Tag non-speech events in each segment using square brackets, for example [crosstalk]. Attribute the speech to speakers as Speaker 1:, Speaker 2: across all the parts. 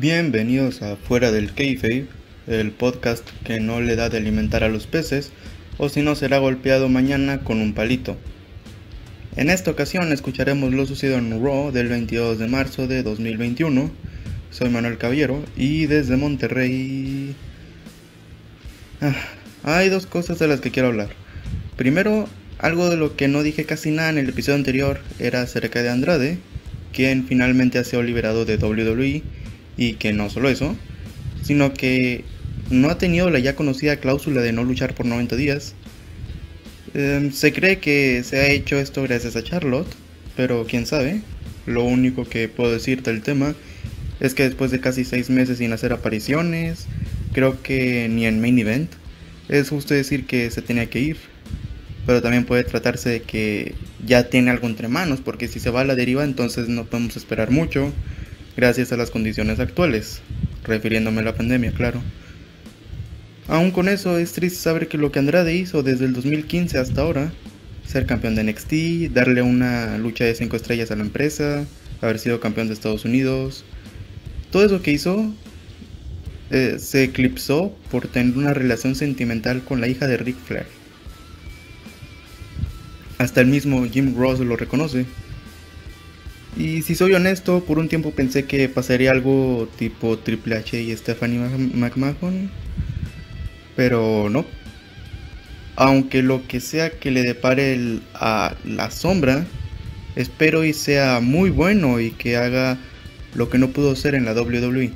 Speaker 1: Bienvenidos a Fuera del Kayfabe, el podcast que no le da de alimentar a los peces, o si no será golpeado mañana con un palito. En esta ocasión escucharemos lo sucedido en Raw del 22 de marzo de 2021. Soy Manuel Caballero y desde Monterrey... Ah, hay dos cosas de las que quiero hablar. Primero, algo de lo que no dije casi nada en el episodio anterior era acerca de Andrade, quien finalmente ha sido liberado de WWE y que no solo eso, sino que no ha tenido la ya conocida cláusula de no luchar por 90 días. Em, se cree que se ha hecho esto gracias a Charlotte, pero quién sabe. Lo único que puedo decir del tema es que después de casi 6 meses sin hacer apariciones, creo que ni en main event, es justo decir que se tenía que ir. Pero también puede tratarse de que ya tiene algo entre manos, porque si se va a la deriva entonces no podemos esperar mucho gracias a las condiciones actuales, refiriéndome a la pandemia, claro. Aún con eso, es triste saber que lo que Andrade hizo desde el 2015 hasta ahora, ser campeón de NXT, darle una lucha de 5 estrellas a la empresa, haber sido campeón de Estados Unidos, todo eso que hizo eh, se eclipsó por tener una relación sentimental con la hija de Rick Flair. Hasta el mismo Jim Ross lo reconoce. Y si soy honesto, por un tiempo pensé que pasaría algo tipo Triple H y Stephanie McMahon. Pero no. Aunque lo que sea que le depare a la sombra, espero y sea muy bueno y que haga lo que no pudo ser en la WWE.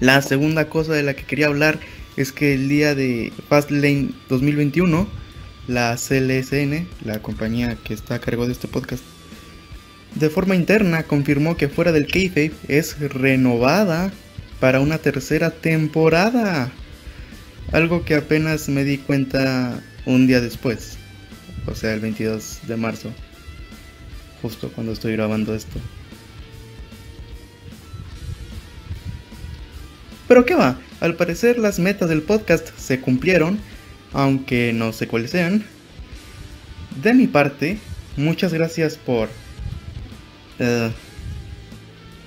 Speaker 1: La segunda cosa de la que quería hablar es que el día de Fastlane 2021, la CLSN, la compañía que está a cargo de este podcast, de forma interna confirmó que fuera del kayfabe es renovada para una tercera temporada. Algo que apenas me di cuenta un día después, o sea, el 22 de marzo, justo cuando estoy grabando esto. Pero qué va, al parecer las metas del podcast se cumplieron, aunque no sé cuáles sean. De mi parte, muchas gracias por eh,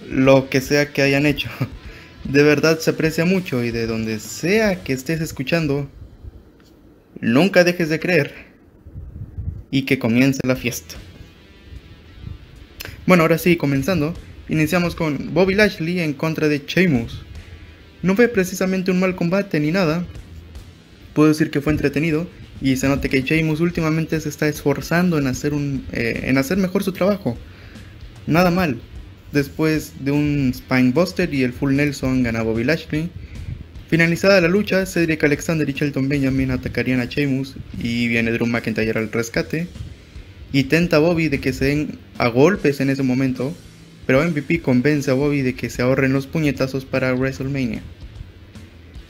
Speaker 1: lo que sea que hayan hecho. [laughs] De verdad se aprecia mucho y de donde sea que estés escuchando, nunca dejes de creer y que comience la fiesta. Bueno, ahora sí, comenzando, iniciamos con Bobby Lashley en contra de Sheamus. No fue precisamente un mal combate ni nada, puedo decir que fue entretenido y se nota que Sheamus últimamente se está esforzando en hacer, un, eh, en hacer mejor su trabajo. Nada mal. Después de un Spinebuster y el Full Nelson gana Bobby Lashley. Finalizada la lucha, Cedric Alexander y Shelton Benjamin atacarían a Sheamus y viene Drew McIntyre al rescate. Y tenta a Bobby de que se den a golpes en ese momento, pero MVP convence a Bobby de que se ahorren los puñetazos para WrestleMania.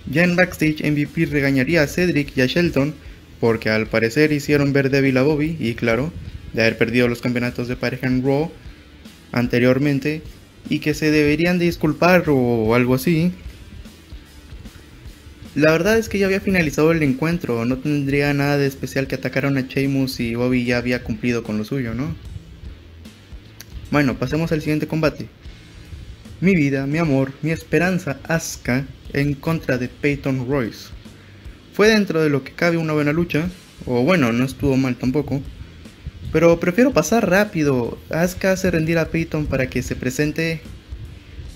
Speaker 1: Ya en backstage, MVP regañaría a Cedric y a Shelton porque al parecer hicieron ver débil a Bobby y claro, de haber perdido los campeonatos de pareja en Raw anteriormente y que se deberían disculpar o algo así. La verdad es que ya había finalizado el encuentro, no tendría nada de especial que atacaran a Sheamus y Bobby ya había cumplido con lo suyo, ¿no? Bueno, pasemos al siguiente combate. Mi vida, mi amor, mi esperanza, Asuka en contra de Peyton Royce. Fue dentro de lo que cabe una buena lucha, o bueno, no estuvo mal tampoco. Pero prefiero pasar rápido. Asuka hace rendir a Peyton para que se presente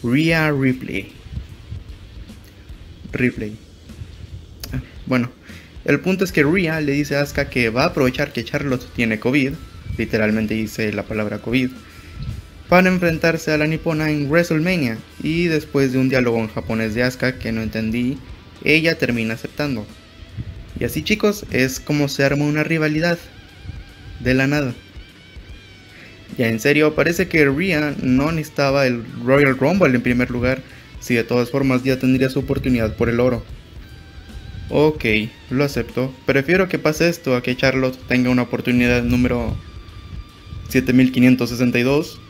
Speaker 1: Rhea Ripley. Ripley. Ah, bueno, el punto es que Rhea le dice a Asuka que va a aprovechar que Charlotte tiene COVID, literalmente dice la palabra COVID, para enfrentarse a la nipona en WrestleMania. Y después de un diálogo en japonés de Asuka que no entendí, ella termina aceptando. Y así chicos, es como se arma una rivalidad de la nada. Ya en serio, parece que Rhea no necesitaba el Royal Rumble en primer lugar, si de todas formas ya tendría su oportunidad por el oro. Ok, lo acepto. Prefiero que pase esto a que Charlotte tenga una oportunidad número 7562.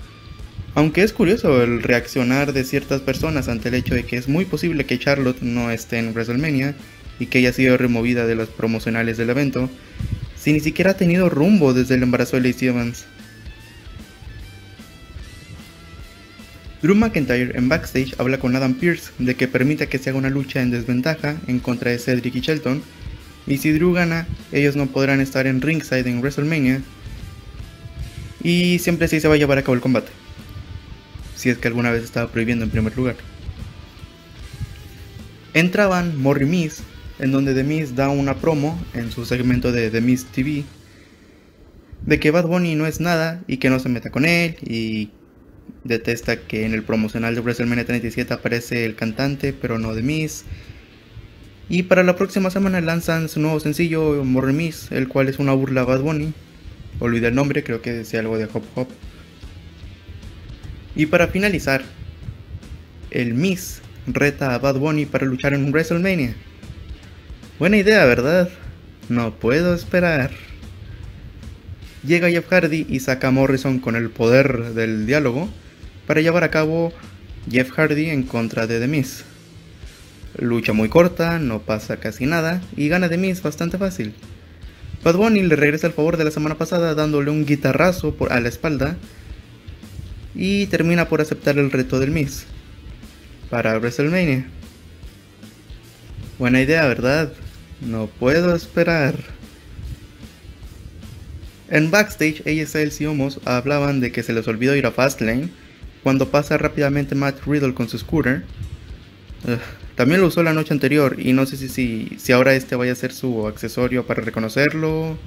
Speaker 1: Aunque es curioso el reaccionar de ciertas personas ante el hecho de que es muy posible que Charlotte no esté en WrestleMania y que haya sido removida de los promocionales del evento, si ni siquiera ha tenido rumbo desde el embarazo de Lacey Evans. Drew McIntyre en backstage habla con Adam Pearce de que permita que se haga una lucha en desventaja en contra de Cedric y Shelton, y si Drew gana, ellos no podrán estar en ringside en WrestleMania, y siempre así se va a llevar a cabo el combate, si es que alguna vez estaba prohibiendo en primer lugar. Entraban Morri Miss, en donde The Miz da una promo en su segmento de The Miz TV, de que Bad Bunny no es nada y que no se meta con él y detesta que en el promocional de WrestleMania 37 aparece el cantante, pero no de Miss. Y para la próxima semana lanzan su nuevo sencillo, More Miss, el cual es una burla a Bad Bunny. Olvidé el nombre, creo que decía algo de Hop Hop. Y para finalizar, el Miss reta a Bad Bunny para luchar en WrestleMania. Buena idea, ¿verdad? No puedo esperar. Llega Jeff Hardy y saca a Morrison con el poder del diálogo para llevar a cabo Jeff Hardy en contra de The Miz. Lucha muy corta, no pasa casi nada y gana The Miz bastante fácil. Bad Bunny le regresa el favor de la semana pasada dándole un guitarrazo por a la espalda y termina por aceptar el reto del Miz para WrestleMania. Buena idea, ¿verdad? No puedo esperar. En backstage, Styles y Homos hablaban de que se les olvidó ir a Fastlane cuando pasa rápidamente Matt Riddle con su scooter. también lo usó la noche anterior y no sé si, si, si, ahora este vaya a ser su accesorio para reconocerlo,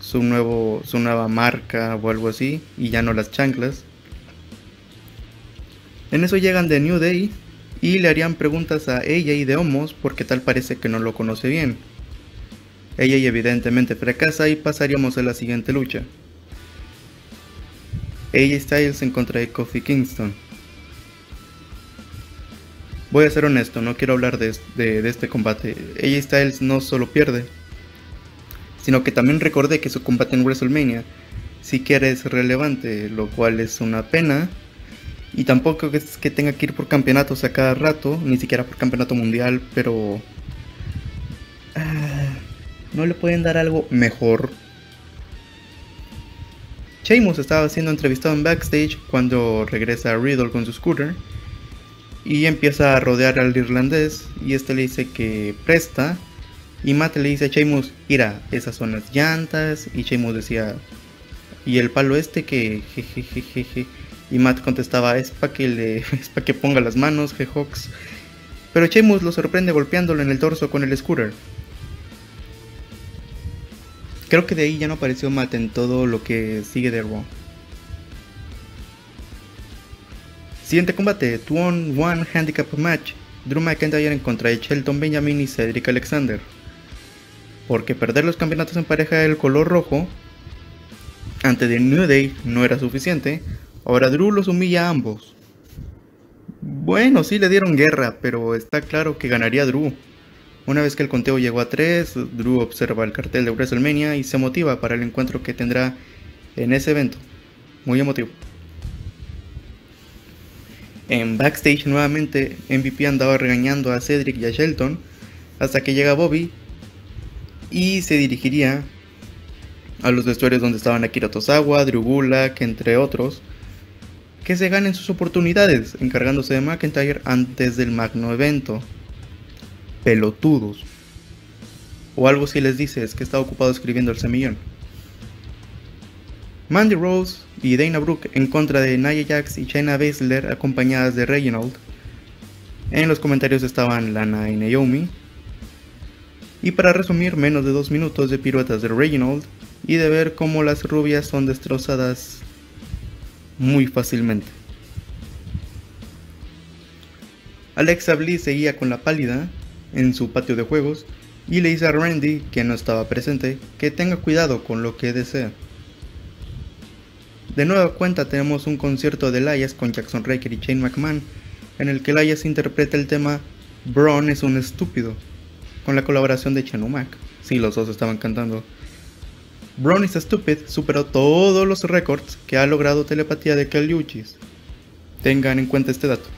Speaker 1: su, nuevo, su nueva marca o algo así, y ya no las chanclas. En eso llegan de New Day y le harían preguntas a ella y de Homos porque tal parece que no lo conoce bien. Ella evidentemente fracasa y pasaríamos a la siguiente lucha. AJ Styles en contra de Kofi Kingston. Voy a ser honesto, no quiero hablar de, este combate. AJ Styles no solo pierde, sino que también recordé que su combate en WrestleMania siquiera es relevante, lo cual es una pena. Y tampoco es que tenga que ir por campeonatos a cada rato, ni siquiera por campeonato mundial, pero... Ah, ¿No le pueden dar algo mejor? Sheamus estaba siendo entrevistado en backstage cuando regresa Riddle con su scooter y empieza a rodear al irlandés y este le dice que presta y Matt le dice a Sheamus, mira, esas son las llantas y Sheamus decía, y el palo este que y Matt contestaba, es para que le [laughs] es para que ponga las manos, jejox. Pero Sheamus lo sorprende golpeándolo en el torso con el scooter. Creo que de ahí ya no apareció Matt en todo lo que sigue de Raw. Siguiente combate, 2 on 1 Handicap Match. Drew McIntyre en contra de Shelton Benjamin y Cedric Alexander. Porque perder los campeonatos en pareja del color rojo ante The New Day no era suficiente, ahora Drew los humilla a ambos. Bueno, sí le dieron guerra, pero está claro que ganaría Drew. Una vez que el conteo llegó a 3, Drew observa el cartel de WrestleMania y se motiva para el encuentro que tendrá en ese evento. Muy emotivo. En backstage nuevamente, MVP andaba regañando a Cedric y a Shelton hasta que llega Bobby y se dirigiría a los vestuarios donde estaban Akira Tosawa, Drew Gulak, entre otros, que se ganen sus oportunidades encargándose de McIntyre antes del magno evento pelotudos. O algo si les dices que está ocupado escribiendo el semillón. Mandy Rose y Dana Brooke en contra de Nia Jax y China Baszler acompañadas de Reginald. En los comentarios estaban Lana y Naomi. Y para resumir, menos de dos minutos de piruetas de Reginald y de ver cómo las rubias son destrozadas muy fácilmente. Alexa Bliss seguía con la pálida en su patio de juegos y le dice a Randy, que no estaba presente, que tenga cuidado con lo que desea. De nueva cuenta tenemos un concierto de Elias con Jackson Raker y Shane McMahon, en el que Elias interpreta el tema Braun es un estúpido, con la colaboración de Chen Mac. Sí, los dos estaban cantando. Braun is Stupid superó todos los récords que ha logrado telepatía de Uchis. Tengan en cuenta este dato.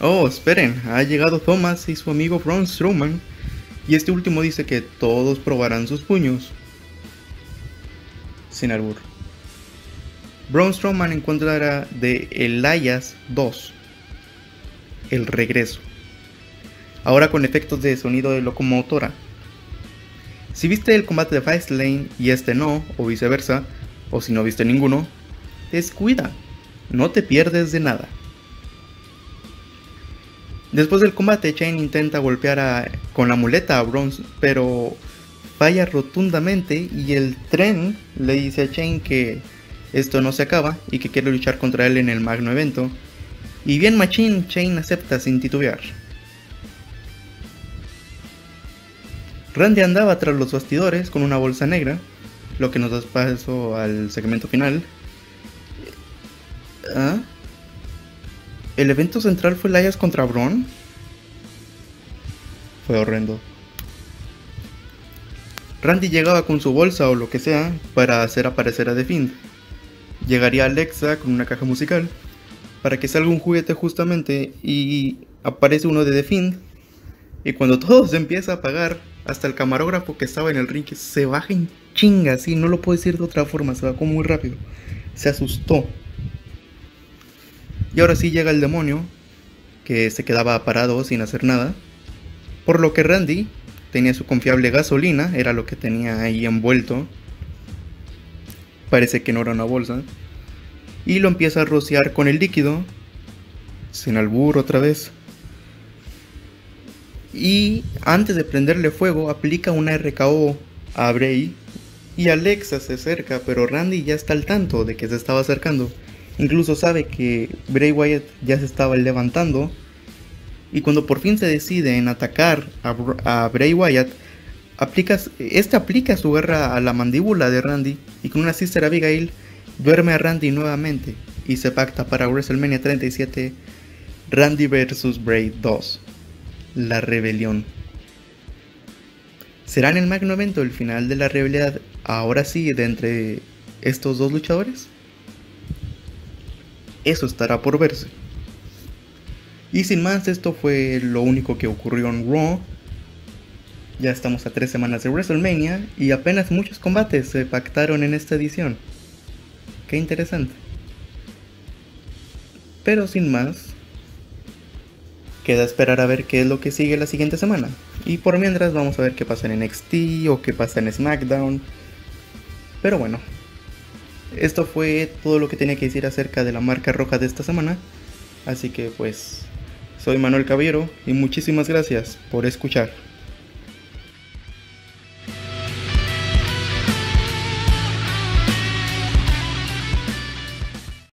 Speaker 1: Oh, esperen, ha llegado Thomas y su amigo Braun Strowman, y este último dice que todos probarán sus puños. Sin albur. Braun Strowman en contra de Elias 2. El regreso. Ahora con efectos de sonido de locomotora. Si viste el combate de Fastlane y este no, o viceversa, o si no viste ninguno, descuida, no te pierdes de nada. Después del combate, Chain intenta golpear con la muleta a Bronze, pero falla rotundamente y el tren le dice a Chain que esto no se acaba y que quiere luchar contra él en el magno evento. Y bien Machine, Chain acepta sin titubear. Randy andaba tras los bastidores con una bolsa negra, lo que nos da paso al segmento final. ¿Ah? ¿El evento central fue Elias contra Braun? Fue horrendo. Randy llegaba con su bolsa o lo que sea para hacer aparecer a The Fiend. Llegaría Alexa con una caja musical para que salga un juguete justamente y aparece uno de The Fiend. Y cuando [laughs] todo se empieza a apagar, hasta el camarógrafo que estaba en el ring se baja en chinga, así, no lo puedo decir de otra forma, se bajó muy rápido. Se asustó. Y ahora sí llega el demonio, que se quedaba parado sin hacer nada. Por lo que Randy tenía su confiable gasolina, era lo que tenía ahí envuelto. Parece que no era una bolsa. Y lo empieza a rociar con el líquido. Sin albur otra vez. Y antes de prenderle fuego, aplica una RKO a Bray. Y Alexa se acerca, pero Randy ya está al tanto de que se estaba acercando. Incluso sabe que Bray Wyatt ya se estaba levantando. Y cuando por fin se decide en atacar a, Bray Wyatt, este aplica su guerra a la mandíbula de Randy y con una Sister Abigail duerme a Randy nuevamente y se pacta para WrestleMania 37 Randy vs Bray 2 la rebelión. ¿Será en el magno evento el final de la rivalidad ahora sí de entre estos dos luchadores? Eso estará por verse. Y sin más, esto fue lo único que ocurrió en Raw. Ya estamos a tres semanas de WrestleMania y apenas muchos combates se pactaron en esta edición. Qué interesante. Pero sin más, Queda esperar a ver qué es lo que sigue la siguiente semana. Y por mientras vamos a ver qué pasa en NXT o qué pasa en SmackDown. Pero bueno, esto fue todo lo que tenía que decir acerca de la marca roja de esta semana. Así que pues, soy Manuel Caballero y muchísimas gracias por escuchar.